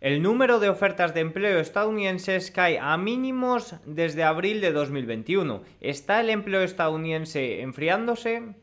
El número de ofertas de empleo estadounidenses cae a mínimos desde abril de 2021. ¿Está el empleo estadounidense enfriándose?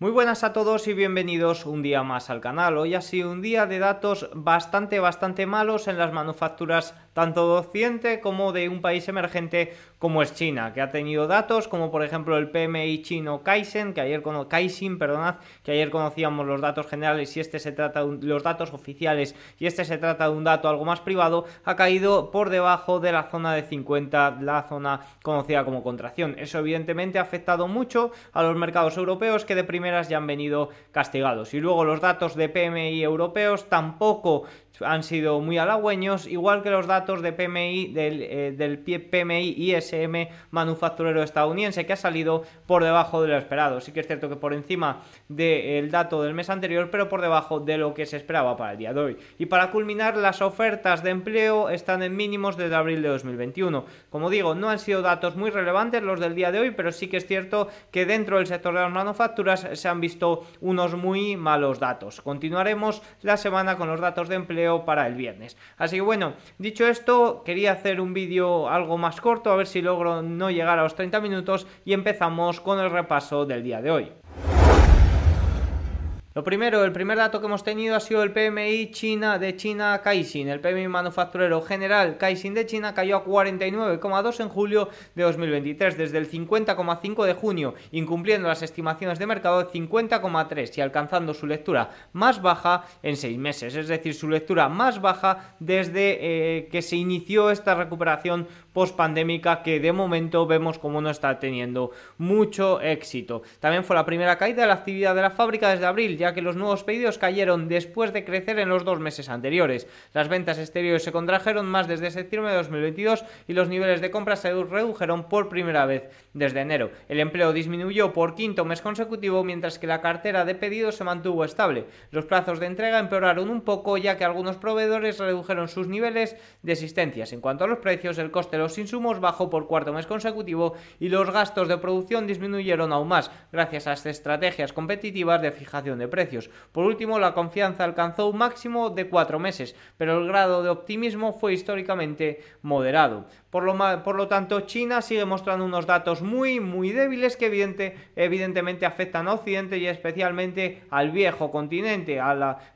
Muy buenas a todos y bienvenidos un día más al canal. Hoy ha sido un día de datos bastante, bastante malos en las manufacturas tanto de Occidente como de un país emergente como es China, que ha tenido datos como por ejemplo el PMI chino Kaizen, que ayer Kaizen, perdonad, que ayer conocíamos los datos generales y este se trata de los datos oficiales y este se trata de un dato algo más privado, ha caído por debajo de la zona de 50, la zona conocida como contracción. Eso evidentemente ha afectado mucho a los mercados europeos que de primera ya han venido castigados. Y luego los datos de PMI europeos tampoco han sido muy halagüeños, igual que los datos de PMI del, eh, del PMI ISM manufacturero estadounidense, que ha salido por debajo de lo esperado. Sí que es cierto que por encima del dato del mes anterior, pero por debajo de lo que se esperaba para el día de hoy. Y para culminar, las ofertas de empleo están en mínimos desde abril de 2021. Como digo, no han sido datos muy relevantes los del día de hoy, pero sí que es cierto que dentro del sector de las manufacturas se han visto unos muy malos datos. Continuaremos la semana con los datos de empleo para el viernes. Así que bueno, dicho esto, quería hacer un vídeo algo más corto, a ver si logro no llegar a los 30 minutos y empezamos con el repaso del día de hoy. Lo primero, el primer dato que hemos tenido ha sido el PMI China de China Caixin. El PMI manufacturero general Caixin de China cayó a 49,2 en julio de 2023, desde el 50,5 de junio, incumpliendo las estimaciones de mercado de 50,3 y alcanzando su lectura más baja en seis meses, es decir, su lectura más baja desde eh, que se inició esta recuperación post-pandémica que de momento vemos como no está teniendo mucho éxito. También fue la primera caída de la actividad de la fábrica desde abril ya que los nuevos pedidos cayeron después de crecer en los dos meses anteriores. Las ventas exteriores se contrajeron más desde septiembre de 2022 y los niveles de compra se redujeron por primera vez desde enero. El empleo disminuyó por quinto mes consecutivo mientras que la cartera de pedidos se mantuvo estable. Los plazos de entrega empeoraron un poco ya que algunos proveedores redujeron sus niveles de existencias. En cuanto a los precios, el coste de los insumos bajó por cuarto mes consecutivo y los gastos de producción disminuyeron aún más gracias a estrategias competitivas de fijación de precios. Por último, la confianza alcanzó un máximo de cuatro meses, pero el grado de optimismo fue históricamente moderado. Por lo, tanto, China sigue mostrando unos datos muy, muy débiles que evidente, evidentemente afectan a Occidente y especialmente al viejo continente.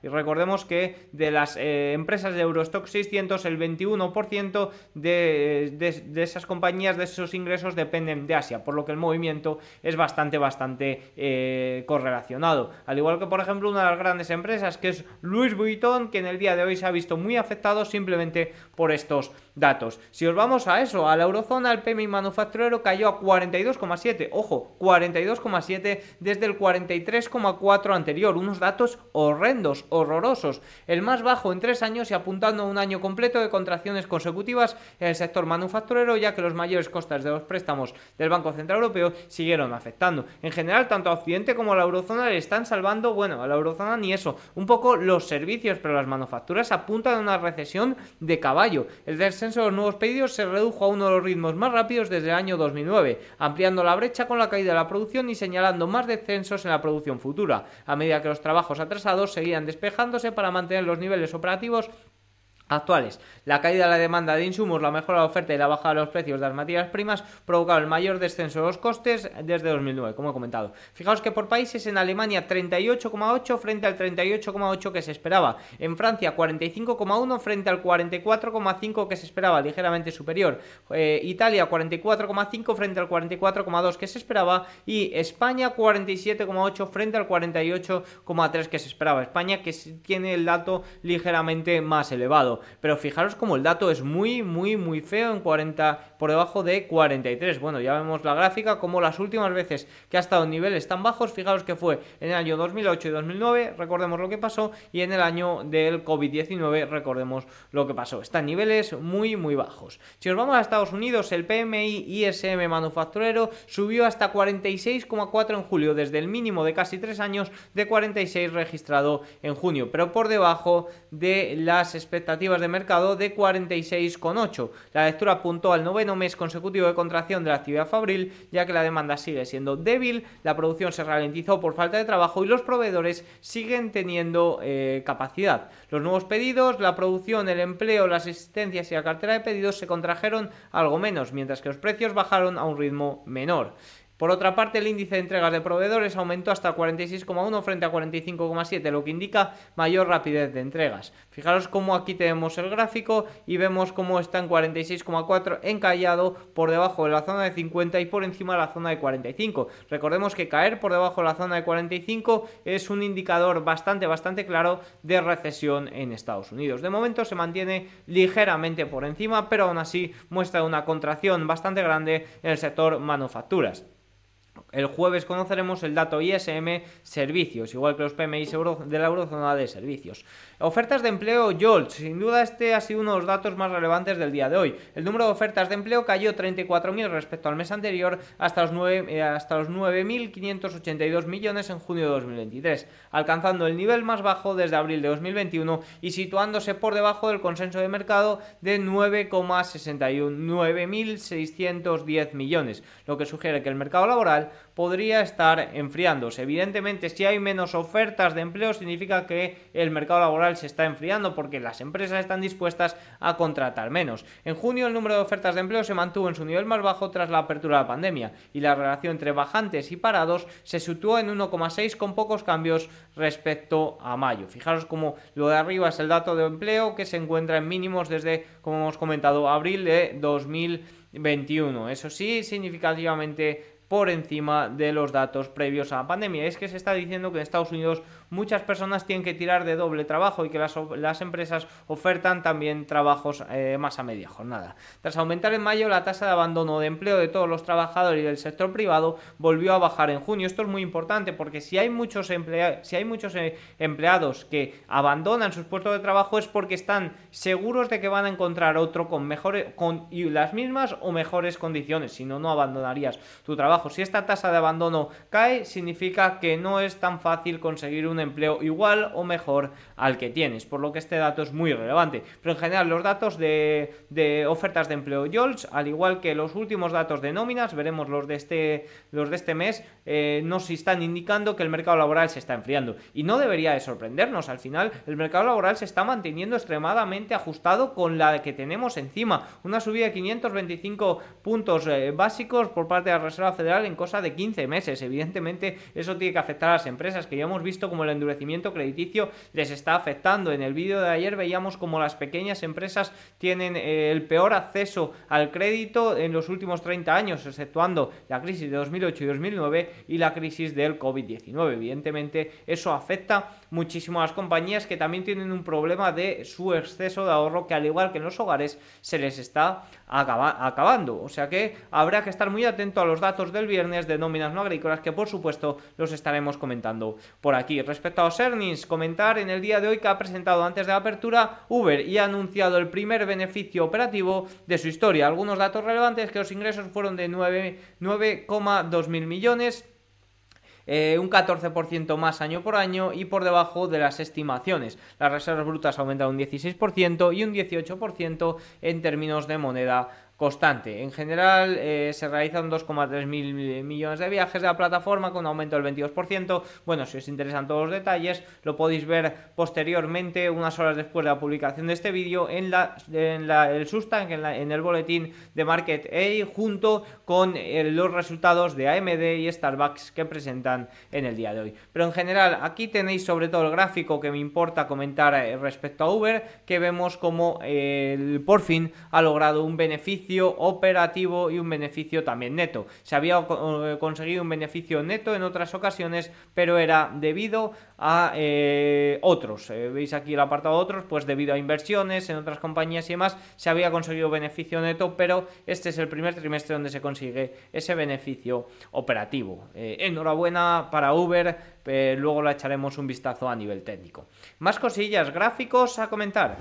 Y recordemos que de las eh, empresas de Eurostock 600, el 21% de, de, esas compañías, de esos ingresos, dependen de Asia, por lo que el movimiento es bastante, bastante eh, correlacionado. Al igual que por ejemplo, una de las grandes empresas que es Louis Vuitton, que en el día de hoy se ha visto muy afectado simplemente por estos datos. Si os vamos a eso, a la eurozona, el PMI manufacturero cayó a 42,7, ojo, 42,7 desde el 43,4 anterior, unos datos horrendos, horrorosos, el más bajo en tres años y apuntando a un año completo de contracciones consecutivas en el sector manufacturero, ya que los mayores costes de los préstamos del Banco Central Europeo siguieron afectando. En general, tanto a Occidente como a la eurozona le están salvando, bueno, a la eurozona ni eso, un poco los servicios, pero las manufacturas apuntan a una recesión de caballo. El descenso de los nuevos pedidos se redujo a uno de los ritmos más rápidos desde el año 2009, ampliando la brecha con la caída de la producción y señalando más descensos en la producción futura, a medida que los trabajos atrasados seguían despejándose para mantener los niveles operativos actuales. La caída de la demanda de insumos, la mejora de la oferta y la bajada de los precios de las materias primas provocaron el mayor descenso de los costes desde 2009, como he comentado. Fijaos que por países en Alemania 38,8 frente al 38,8 que se esperaba, en Francia 45,1 frente al 44,5 que se esperaba, ligeramente superior, eh, Italia 44,5 frente al 44,2 que se esperaba y España 47,8 frente al 48,3 que se esperaba. España que tiene el dato ligeramente más elevado. Pero fijaros como el dato es muy, muy, muy feo en 40, por debajo de 43. Bueno, ya vemos la gráfica, como las últimas veces que ha estado en niveles tan bajos, fijaros que fue en el año 2008 y 2009, recordemos lo que pasó, y en el año del COVID-19, recordemos lo que pasó. Están niveles muy, muy bajos. Si nos vamos a Estados Unidos, el PMI ISM manufacturero subió hasta 46,4 en julio, desde el mínimo de casi 3 años de 46 registrado en junio, pero por debajo de las expectativas de mercado de 46,8. La lectura apuntó al noveno mes consecutivo de contracción de la actividad fabril, ya que la demanda sigue siendo débil, la producción se ralentizó por falta de trabajo y los proveedores siguen teniendo eh, capacidad. Los nuevos pedidos, la producción, el empleo, las existencias y la cartera de pedidos se contrajeron algo menos, mientras que los precios bajaron a un ritmo menor. Por otra parte, el índice de entregas de proveedores aumentó hasta 46,1 frente a 45,7, lo que indica mayor rapidez de entregas. Fijaros cómo aquí tenemos el gráfico y vemos cómo está en 46,4 encallado por debajo de la zona de 50 y por encima de la zona de 45. Recordemos que caer por debajo de la zona de 45 es un indicador bastante, bastante claro de recesión en Estados Unidos. De momento se mantiene ligeramente por encima, pero aún así muestra una contracción bastante grande en el sector manufacturas. El jueves conoceremos el dato ISM servicios, igual que los PMI de la eurozona de servicios. Ofertas de empleo YOLT, sin duda este ha sido uno de los datos más relevantes del día de hoy. El número de ofertas de empleo cayó 34.000 respecto al mes anterior hasta los, 9, eh, hasta los 9.582 millones en junio de 2023, alcanzando el nivel más bajo desde abril de 2021 y situándose por debajo del consenso de mercado de 9,61 9.610 millones, lo que sugiere que el mercado laboral podría estar enfriándose. Evidentemente, si hay menos ofertas de empleo, significa que el mercado laboral se está enfriando porque las empresas están dispuestas a contratar menos. En junio, el número de ofertas de empleo se mantuvo en su nivel más bajo tras la apertura de la pandemia y la relación entre bajantes y parados se situó en 1,6 con pocos cambios respecto a mayo. Fijaros cómo lo de arriba es el dato de empleo que se encuentra en mínimos desde, como hemos comentado, abril de 2021. Eso sí, significativamente por encima de los datos previos a la pandemia. Es que se está diciendo que en Estados Unidos muchas personas tienen que tirar de doble trabajo y que las, empresas ofertan también trabajos eh, más a media jornada. Tras aumentar en mayo, la tasa de abandono de empleo de todos los trabajadores y del sector privado volvió a bajar en junio. Esto es muy importante porque si hay muchos, si hay muchos eh, empleados que abandonan sus puestos de trabajo es porque están seguros de que van a encontrar otro con mejores con las mismas o mejores condiciones, si no no abandonarías tu trabajo. Si esta tasa de abandono cae, significa que no es tan fácil conseguir un un empleo igual o mejor al que tienes, por lo que este dato es muy relevante. Pero en general los datos de, ofertas de empleo YOLS, al igual que los últimos datos de nóminas, veremos los de este, los de este mes, eh, nos están indicando que el mercado laboral se está enfriando. Y no debería de sorprendernos, al final el mercado laboral se está manteniendo extremadamente ajustado con la que tenemos encima. Una subida de 525 puntos eh, básicos por parte de la Reserva Federal en cosa de 15 meses. Evidentemente eso tiene que afectar a las empresas que ya hemos visto como el endurecimiento crediticio les está afectando. En el vídeo de ayer veíamos como las pequeñas empresas tienen eh, el peor acceso al crédito en los últimos 30 años, exceptuando la crisis de 2008 y 2009 y la crisis del COVID-19. Evidentemente, eso afecta muchísimo a las compañías que también tienen un problema de su exceso de ahorro que al igual que en los hogares se les está acabando. O sea que habrá que estar muy atento a los datos del viernes de nóminas no agrícolas que por supuesto los estaremos comentando por aquí. Respecto a los earnings, comentar en el día de hoy que ha presentado antes de la apertura Uber y ha anunciado el primer beneficio operativo de su historia. Algunos datos relevantes que los ingresos fueron de 9,2 mil millones eh, un 14% más año por año y por debajo de las estimaciones. Las reservas brutas aumentan un 16% y un 18% en términos de moneda constante. En general eh, se realizan 2,3 mil millones de viajes de la plataforma con un aumento del 22%. Bueno, si os interesan todos los detalles, lo podéis ver posteriormente, unas horas después de la publicación de este vídeo, en, la, en el Substack, en, el boletín de Market A, junto con eh, los resultados de AMD y Starbucks que presentan en el día de hoy. Pero en general, aquí tenéis sobre todo el gráfico que me importa comentar eh, respecto a Uber, que vemos como por fin ha logrado un beneficio operativo y un beneficio también neto. Se había eh, conseguido un beneficio neto en otras ocasiones, pero era debido a eh, otros. Eh, veis aquí el apartado otros, pues debido a inversiones en otras compañías y demás, se había conseguido beneficio neto, pero este es el primer trimestre donde se consigue ese beneficio operativo. enhorabuena para Uber, luego le echaremos un vistazo a nivel técnico. Más cosillas, gráficos a comentar.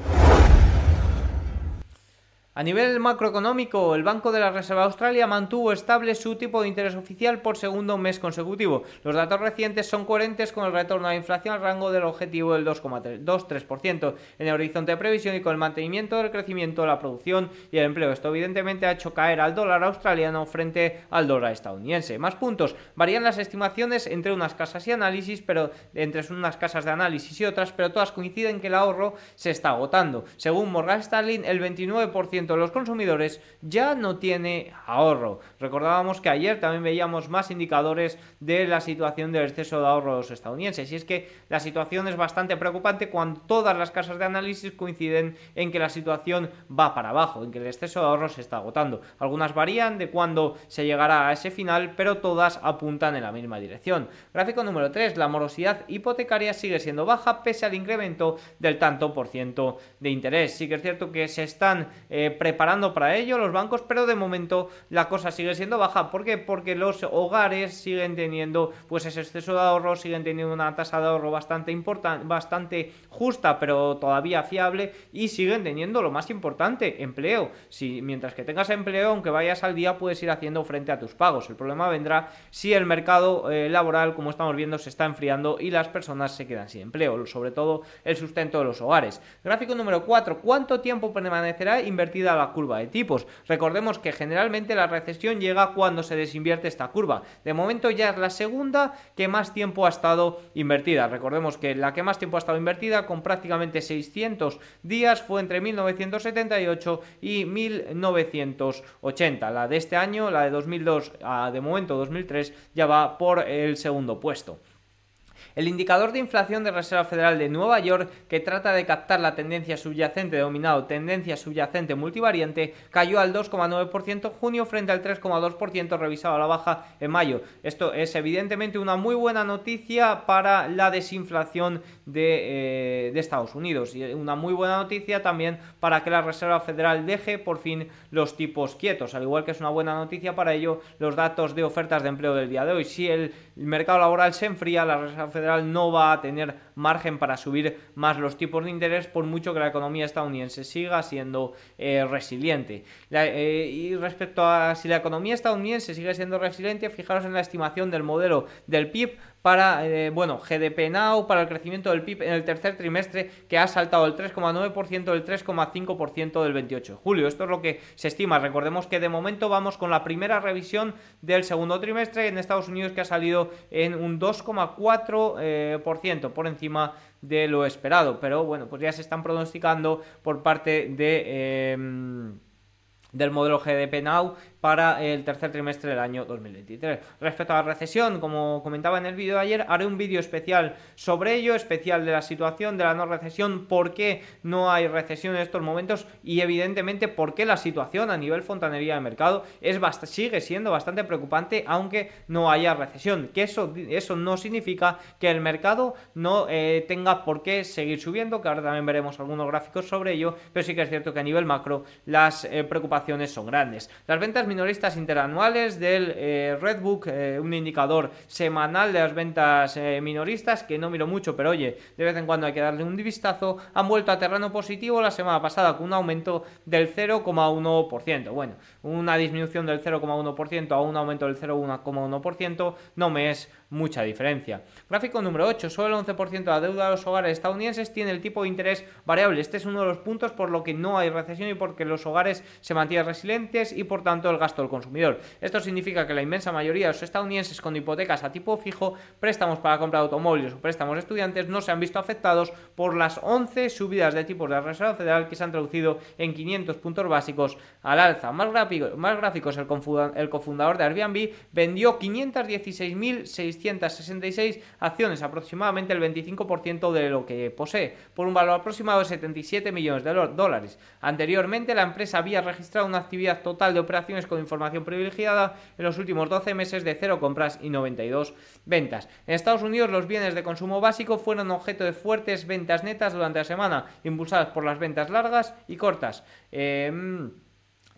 A nivel macroeconómico, el Banco de la Reserva de Australia mantuvo estable su tipo de interés oficial por segundo mes consecutivo. Los datos recientes son coherentes con el retorno a la inflación al rango del objetivo del 2,3% en el horizonte de previsión y con el mantenimiento del crecimiento de la producción y el empleo. Esto evidentemente ha hecho caer al dólar australiano frente al dólar estadounidense. Más puntos. Varían las estimaciones entre unas casas y análisis, pero entre unas casas de análisis y otras, pero todas coinciden que el ahorro se está agotando. Según Morgan Stanley, el 29% de los consumidores ya no tiene ahorro. Recordábamos que ayer también veíamos más indicadores de la situación del exceso de ahorro de los estadounidenses. Y es que la situación es bastante preocupante cuando todas las casas de análisis coinciden en que la situación va para abajo, en que el exceso de ahorro se está agotando. Algunas varían de cuándo se llegará a ese final, pero todas apuntan en la misma dirección. Gráfico número 3. La morosidad hipotecaria sigue siendo baja pese al incremento del tanto por ciento de interés. Sí que es cierto que se están eh, preparando para ello los bancos, pero de momento la cosa sigue siendo baja. ¿Por qué? Porque los hogares siguen teniendo pues ese exceso de ahorro, siguen teniendo una tasa de ahorro bastante importante, bastante justa, pero todavía fiable y siguen teniendo lo más importante, empleo. Si mientras que tengas empleo, aunque vayas al día, puedes ir haciendo frente a tus pagos. El problema vendrá si el mercado eh, laboral, como estamos viendo, se está enfriando y las personas se quedan sin empleo, sobre todo el sustento de los hogares. Gráfico número 4. ¿Cuánto tiempo permanecerá invertido la curva de tipos. Recordemos que generalmente la recesión llega cuando se desinvierte esta curva. De momento ya es la segunda que más tiempo ha estado invertida. Recordemos que la que más tiempo ha estado invertida con prácticamente 600 días fue entre 1978 y 1980. La de este año, la de 2002 a de momento 2003, ya va por el segundo puesto. El indicador de inflación de Reserva Federal de Nueva York, que trata de captar la tendencia subyacente denominado tendencia subyacente multivariante, cayó al 2,9% en junio frente al 3,2% revisado a la baja en mayo. Esto es evidentemente una muy buena noticia para la desinflación de, eh, de Estados Unidos y una muy buena noticia también para que la Reserva Federal deje por fin los tipos quietos, al igual que es una buena noticia para ello los datos de ofertas de empleo del día de hoy. Si el mercado laboral se enfría, la Reserva Federal no va a tener margen para subir más los tipos de interés por mucho que la economía estadounidense siga siendo eh, resiliente. Eh, y respecto a si la economía estadounidense sigue siendo resiliente, fijaros en la estimación del modelo del PIB para, eh, bueno, GDP Now, para el crecimiento del PIB en el tercer trimestre, que ha saltado del 3,9% del 3,5% del 28 de julio. Esto es lo que se estima. Recordemos que de momento vamos con la primera revisión del segundo trimestre en Estados Unidos, que ha salido en un 2,4% eh, por encima de lo esperado. Pero bueno, pues ya se están pronosticando por parte de... Eh, del modelo GDP Now para el tercer trimestre del año 2023. Respecto a la recesión, como comentaba en el vídeo de ayer, haré un vídeo especial sobre ello, especial de la situación de la no recesión, por qué no hay recesión en estos momentos y evidentemente por qué la situación a nivel fontanería de mercado es sigue siendo bastante preocupante aunque no haya recesión. Que eso, eso no significa que el mercado no eh, tenga por qué seguir subiendo, que ahora también veremos algunos gráficos sobre ello, pero sí que es cierto que a nivel macro las eh, preocupaciones son grandes. Las ventas minoristas interanuales del eh, Redbook, eh, un indicador semanal de las ventas eh, minoristas, que no miro mucho, pero oye, de vez en cuando hay que darle un vistazo, han vuelto a terreno positivo la semana pasada con un aumento del 0,1%. Bueno, una disminución del 0,1% a un aumento del 0,1% no me es mucha diferencia. Gráfico número 8. Solo el 11% de la deuda de los hogares estadounidenses tiene el tipo de interés variable. Este es uno de los puntos por lo que no hay recesión y porque los hogares se mantienen resilientes y por tanto el gasto del consumidor. Esto significa que la inmensa mayoría de los estadounidenses con hipotecas a tipo fijo, préstamos para compra de automóviles o préstamos estudiantes no se han visto afectados por las 11 subidas de tipos de la Reserva Federal que se han traducido en 500 puntos básicos al alza. Más, más gráficos, el, cofundador de Airbnb vendió 516.600 666 acciones, aproximadamente el 25% de lo que posee, por un valor aproximado de 77 millones de dólares. Anteriormente, la empresa había registrado una actividad total de operaciones con información privilegiada en los últimos 12 meses de 0 compras y 92 ventas. En Estados Unidos, los bienes de consumo básico fueron objeto de fuertes ventas netas durante la semana, impulsadas por las ventas largas y cortas. Em,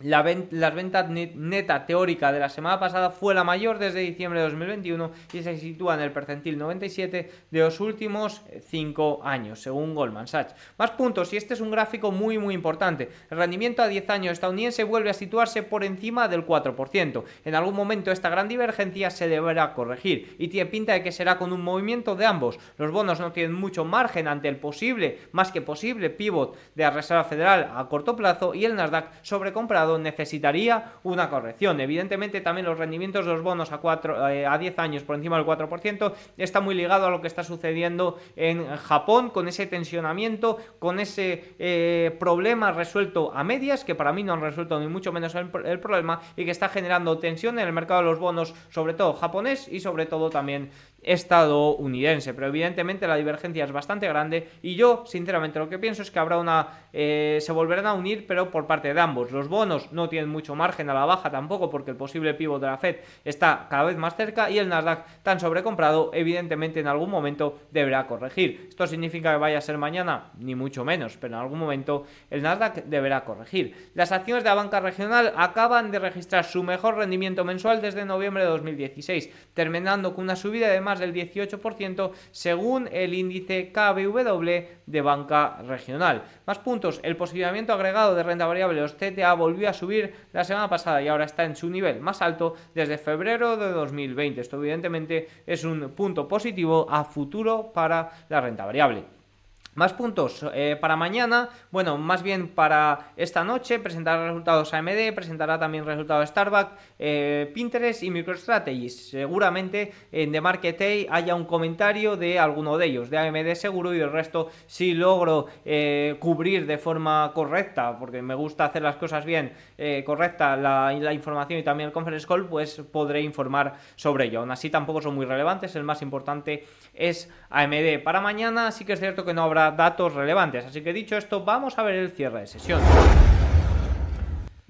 la las ventas neta teórica de la semana pasada fue la mayor desde diciembre de 2021 y se sitúa en el percentil 97 de los últimos 5 años, según Goldman Sachs. Más puntos, y este es un gráfico muy muy importante. El rendimiento a 10 años estadounidense vuelve a situarse por encima del 4%. En algún momento esta gran divergencia se deberá corregir y tiene pinta de que será con un movimiento de ambos. Los bonos no tienen mucho margen ante el posible, más que posible, pivot de la Reserva Federal a corto plazo y el Nasdaq sobrecomprado necesitaría una corrección. Evidentemente también los rendimientos de los bonos a, 4, eh, 10 años por encima del 4% está muy ligado a lo que está sucediendo en Japón con ese tensionamiento, con ese eh, problema resuelto a medias, que para mí no han resuelto ni mucho menos el problema y que está generando tensión en el mercado de los bonos, sobre todo japonés y sobre todo también estadounidense. Pero evidentemente la divergencia es bastante grande y yo, sinceramente, lo que pienso es que habrá una. Eh, se volverán a unir, pero por parte de ambos. Los bonos no tienen mucho margen a la baja tampoco, porque el posible pivot de la Fed está cada vez más cerca y el Nasdaq, tan sobrecomprado, evidentemente en algún momento deberá corregir. ¿Esto significa que vaya a ser mañana? Ni mucho menos, pero en algún momento el Nasdaq deberá corregir. Las acciones de la banca regional acaban de registrar su mejor rendimiento mensual desde noviembre de 2016, terminando con una subida de más del 18% según el índice KBW de banca regional. Más puntos, el posicionamiento agregado de renta variable los CTA volvió a subir la semana pasada y ahora está en su nivel más alto desde febrero de 2020. Esto evidentemente es un punto positivo a futuro para la renta variable. Más puntos eh, para mañana, bueno, más bien para esta noche, presentará resultados AMD, presentará también resultados Starbucks, eh, Pinterest y MicroStrategy. Seguramente en The Market Day haya un comentario de alguno de ellos, de AMD seguro y el resto si logro eh, cubrir de forma correcta, porque me gusta hacer las cosas bien, correcta la, la, información y también el conference call, pues podré informar sobre ello. Aún así tampoco son muy relevantes, el más importante es AMD. Para mañana sí que es cierto que no habrá datos relevantes. Así que dicho esto, vamos a ver el cierre de sesión.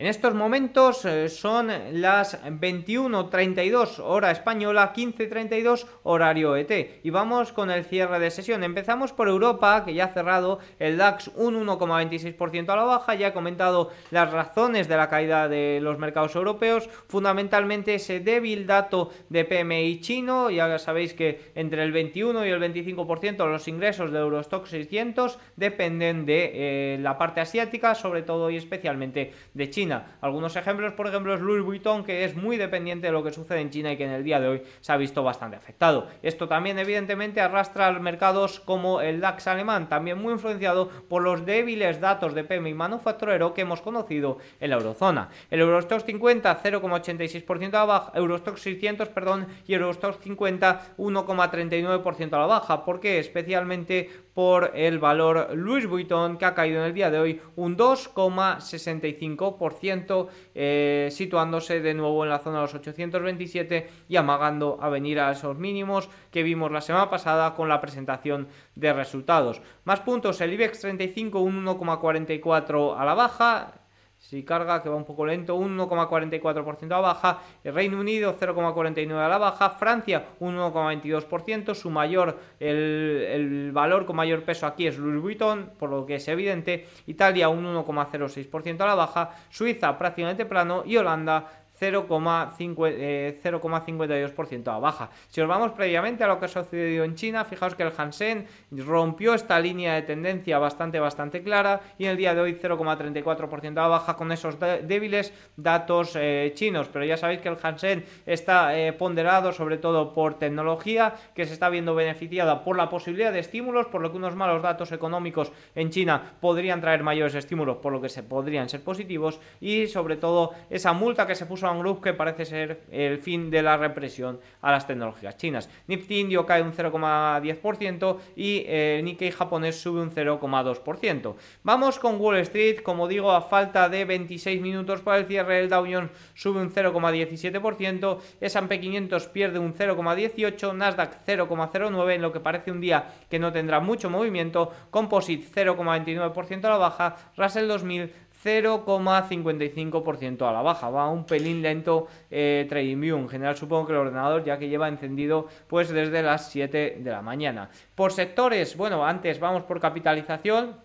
En estos momentos eh, son las 21.32 hora española, 15.32 horario ET. Y vamos con el cierre de sesión. Empezamos por Europa, que ya ha cerrado el DAX un 1,26% a la baja. Ya he comentado las razones de la caída de los mercados europeos. Fundamentalmente ese débil dato de PMI chino. Ya sabéis que entre el 21 y el 25% de los ingresos de Eurostock 600 dependen de eh, la parte asiática, sobre todo y especialmente de China. Algunos ejemplos, por ejemplo, es Louis Vuitton, que es muy dependiente de lo que sucede en China y que en el día de hoy se ha visto bastante afectado. Esto también, evidentemente, arrastra a mercados como el DAX alemán, también muy influenciado por los débiles datos de PMI manufacturero que hemos conocido en la eurozona. El Eurostox 50, 0,86% a la baja, Eurostox 600, perdón, y Eurostox 50, 1,39% a la baja. ¿Por qué? Especialmente por el valor Louis Vuitton, que ha caído en el día de hoy un 2,65%. Eh, situándose de nuevo en la zona de los 827 y amagando a venir a esos mínimos que vimos la semana pasada con la presentación de resultados. Más puntos, el IBEX 35 un 1,44 a la baja, si carga, que va un poco lento, un 1,44% a la baja. El Reino Unido 0,49% a la baja. Francia un 1,22%. Su mayor, el, el, valor con mayor peso aquí es Louis Vuitton, por lo que es evidente. Italia un 1,06% a la baja. Suiza prácticamente plano. Y Holanda 0,52% eh, a baja. Si os vamos previamente a lo que ha sucedido en China, fijaos que el Hansen rompió esta línea de tendencia bastante, bastante clara y en el día de hoy 0,34% a baja con esos débiles datos eh, chinos. Pero ya sabéis que el Hansen está eh, ponderado sobre todo por tecnología, que se está viendo beneficiada por la posibilidad de estímulos, por lo que unos malos datos económicos en China podrían traer mayores estímulos, por lo que se podrían ser positivos y sobre todo esa multa que se puso Group que parece ser el fin de la represión a las tecnologías chinas. Nifty indio cae un 0,10% y eh, el Nikkei japonés sube un 0,2%. Vamos con Wall Street, como digo, a falta de 26 minutos para el cierre, el Dow Jones sube un 0,17%, S&P 500 pierde un 0,18%, Nasdaq 0,09% en lo que parece un día que no tendrá mucho movimiento, Composite 0,29% a la baja, Russell 2000 0,55% a la baja. Va un pelín lento eh, TradingView. En general supongo que el ordenador ya que lleva encendido pues desde las 7 de la mañana. Por sectores, bueno, antes vamos por capitalización.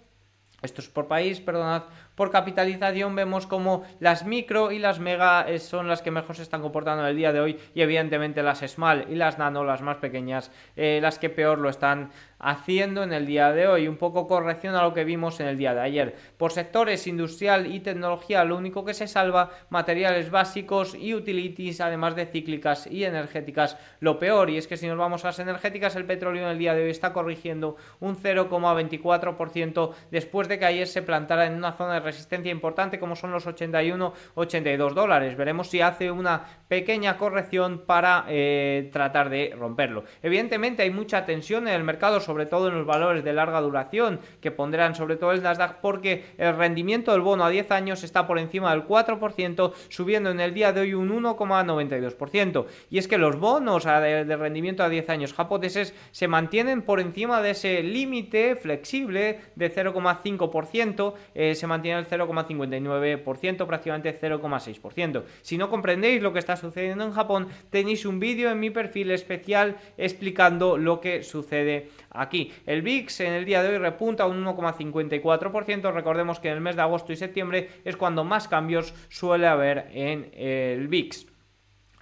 Esto es por país, perdonad por capitalización vemos como las micro y las mega eh, son las que mejor se están comportando el día de hoy y evidentemente las small y las nano, las más pequeñas, eh, las que peor lo están haciendo en el día de hoy. Un poco corrección a lo que vimos en el día de ayer. Por sectores industrial y tecnología, lo único que se salva, materiales básicos y utilities, además de cíclicas y energéticas, lo peor. Y es que si nos vamos a las energéticas, el petróleo en el día de hoy está corrigiendo un 0,24% después de que ayer se plantara en una zona de resistencia importante como son los 81-82 dólares. Veremos si hace una pequeña corrección para eh, tratar de romperlo. Evidentemente hay mucha tensión en el mercado, sobre todo en los valores de larga duración, que pondrán sobre todo el Nasdaq, porque el rendimiento del bono a 10 años está por encima del 4%, subiendo en el día de hoy un 1,92%. Y es que los bonos de rendimiento a 10 años japoneses se mantienen por encima de ese límite flexible de 0,5%, eh, se mantiene el 0,59%, prácticamente 0,6%. Si no comprendéis lo que está sucediendo en Japón, tenéis un vídeo en mi perfil especial explicando lo que sucede aquí. El VIX en el día de hoy repunta un 1,54%. Recordemos que en el mes de agosto y septiembre es cuando más cambios suele haber en el VIX.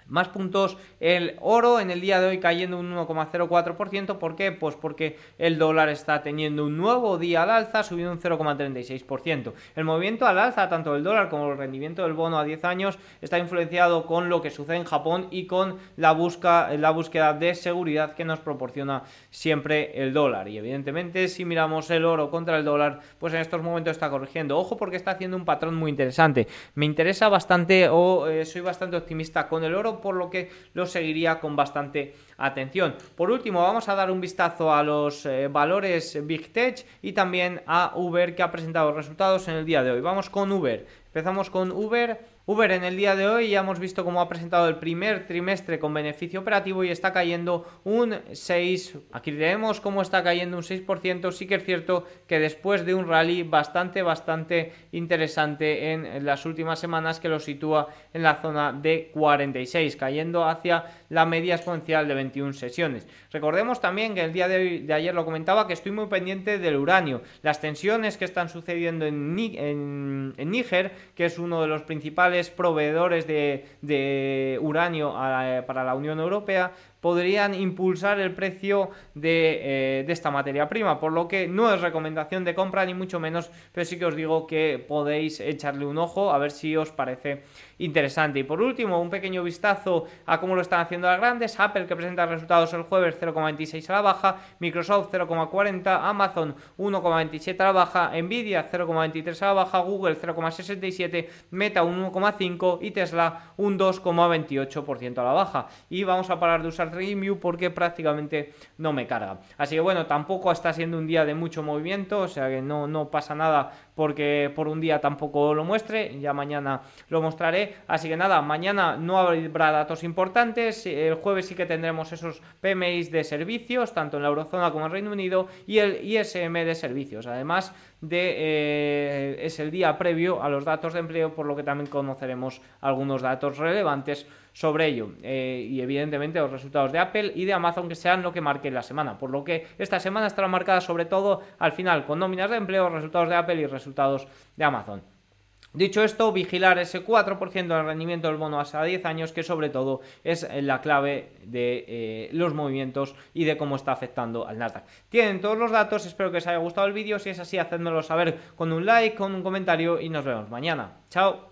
Más puntos el oro en el día de hoy cayendo un 1,04%. ¿Por qué? Pues porque el dólar está teniendo un nuevo día al alza, subiendo un 0,36%. El movimiento al alza, tanto del dólar como el rendimiento del bono a 10 años, está influenciado con lo que sucede en Japón y con la, busca, la búsqueda de seguridad que nos proporciona siempre el dólar. Y evidentemente, si miramos el oro contra el dólar, pues en estos momentos está corrigiendo. Ojo porque está haciendo un patrón muy interesante. Me interesa bastante o eh, soy bastante optimista con el oro por lo que lo seguiría con bastante atención. Por último, vamos a dar un vistazo a los eh, valores Big Tech y también a Uber que ha presentado resultados en el día de hoy. Vamos con Uber. Empezamos con Uber Uber en el día de hoy ya hemos visto cómo ha presentado el primer trimestre con beneficio operativo y está cayendo un 6. Aquí vemos cómo está cayendo un 6%. Sí que es cierto que después de un rally bastante, bastante interesante en las últimas semanas que lo sitúa en la zona de 46, cayendo hacia la media exponencial de 21 sesiones. Recordemos también que el día de, ayer lo comentaba que estoy muy pendiente del uranio, las tensiones que están sucediendo en, en Níger, que es uno de los principales proveedores de, uranio para la Unión Europea podrían impulsar el precio de, eh, de, esta materia prima, por lo que no es recomendación de compra ni mucho menos, pero sí que os digo que podéis echarle un ojo a ver si os parece interesante. Y por último, un pequeño vistazo a cómo lo están haciendo las grandes, Apple que presenta resultados el jueves 0,26 a la baja, Microsoft 0,40, Amazon 1,27 a la baja, Nvidia 0,23 a la baja, Google 0,67, Meta un 1,5 y Tesla un 2,28% a la baja. Y vamos a parar de usar TradingView porque prácticamente no me carga. Así que bueno, tampoco está siendo un día de mucho movimiento, o sea que no, no pasa nada porque por un día tampoco lo muestre, ya mañana lo mostraré. Así que nada, mañana no habrá datos importantes, el jueves sí que tendremos esos PMIs de servicios, tanto en la Eurozona como en Reino Unido, y el ISM de servicios. Además de eh, es el día previo a los datos de empleo, por lo que también conoceremos algunos datos relevantes sobre ello. Eh, y evidentemente los resultados de Apple y de Amazon que sean lo que marque la semana. Por lo que esta semana estará marcada sobre todo al final con nóminas de empleo, resultados de Apple y resultados de Amazon. Dicho esto, vigilar ese 4% del rendimiento del bono a 10 años, que sobre todo es la clave de eh, los movimientos y de cómo está afectando al Nasdaq. Tienen todos los datos, espero que os haya gustado el vídeo, si es así, hacedmelo saber con un like, con un comentario y nos vemos mañana. Chao.